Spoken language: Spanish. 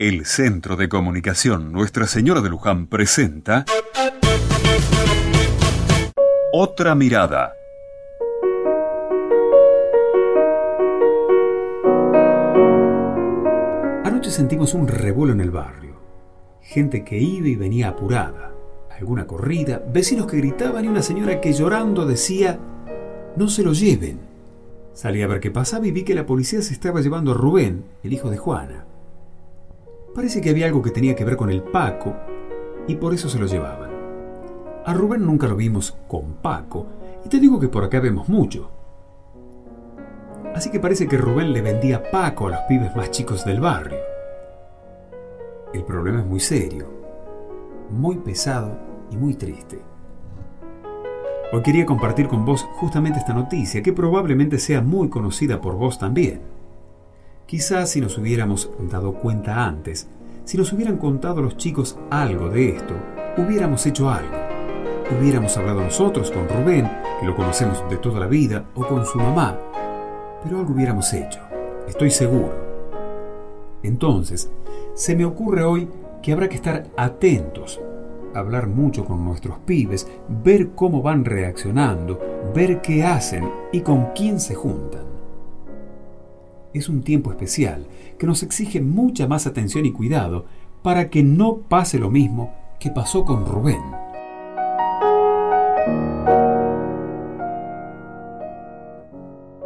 El Centro de Comunicación Nuestra Señora de Luján presenta Otra Mirada. Anoche sentimos un revuelo en el barrio. Gente que iba y venía apurada. Alguna corrida, vecinos que gritaban y una señora que llorando decía, no se lo lleven. Salí a ver qué pasaba y vi que la policía se estaba llevando a Rubén, el hijo de Juana. Parece que había algo que tenía que ver con el Paco y por eso se lo llevaban. A Rubén nunca lo vimos con Paco y te digo que por acá vemos mucho. Así que parece que Rubén le vendía Paco a los pibes más chicos del barrio. El problema es muy serio, muy pesado y muy triste. Hoy quería compartir con vos justamente esta noticia, que probablemente sea muy conocida por vos también. Quizás si nos hubiéramos dado cuenta antes, si nos hubieran contado los chicos algo de esto, hubiéramos hecho algo. Hubiéramos hablado nosotros con Rubén, que lo conocemos de toda la vida, o con su mamá, pero algo hubiéramos hecho, estoy seguro. Entonces, se me ocurre hoy que habrá que estar atentos hablar mucho con nuestros pibes, ver cómo van reaccionando, ver qué hacen y con quién se juntan. Es un tiempo especial que nos exige mucha más atención y cuidado para que no pase lo mismo que pasó con Rubén.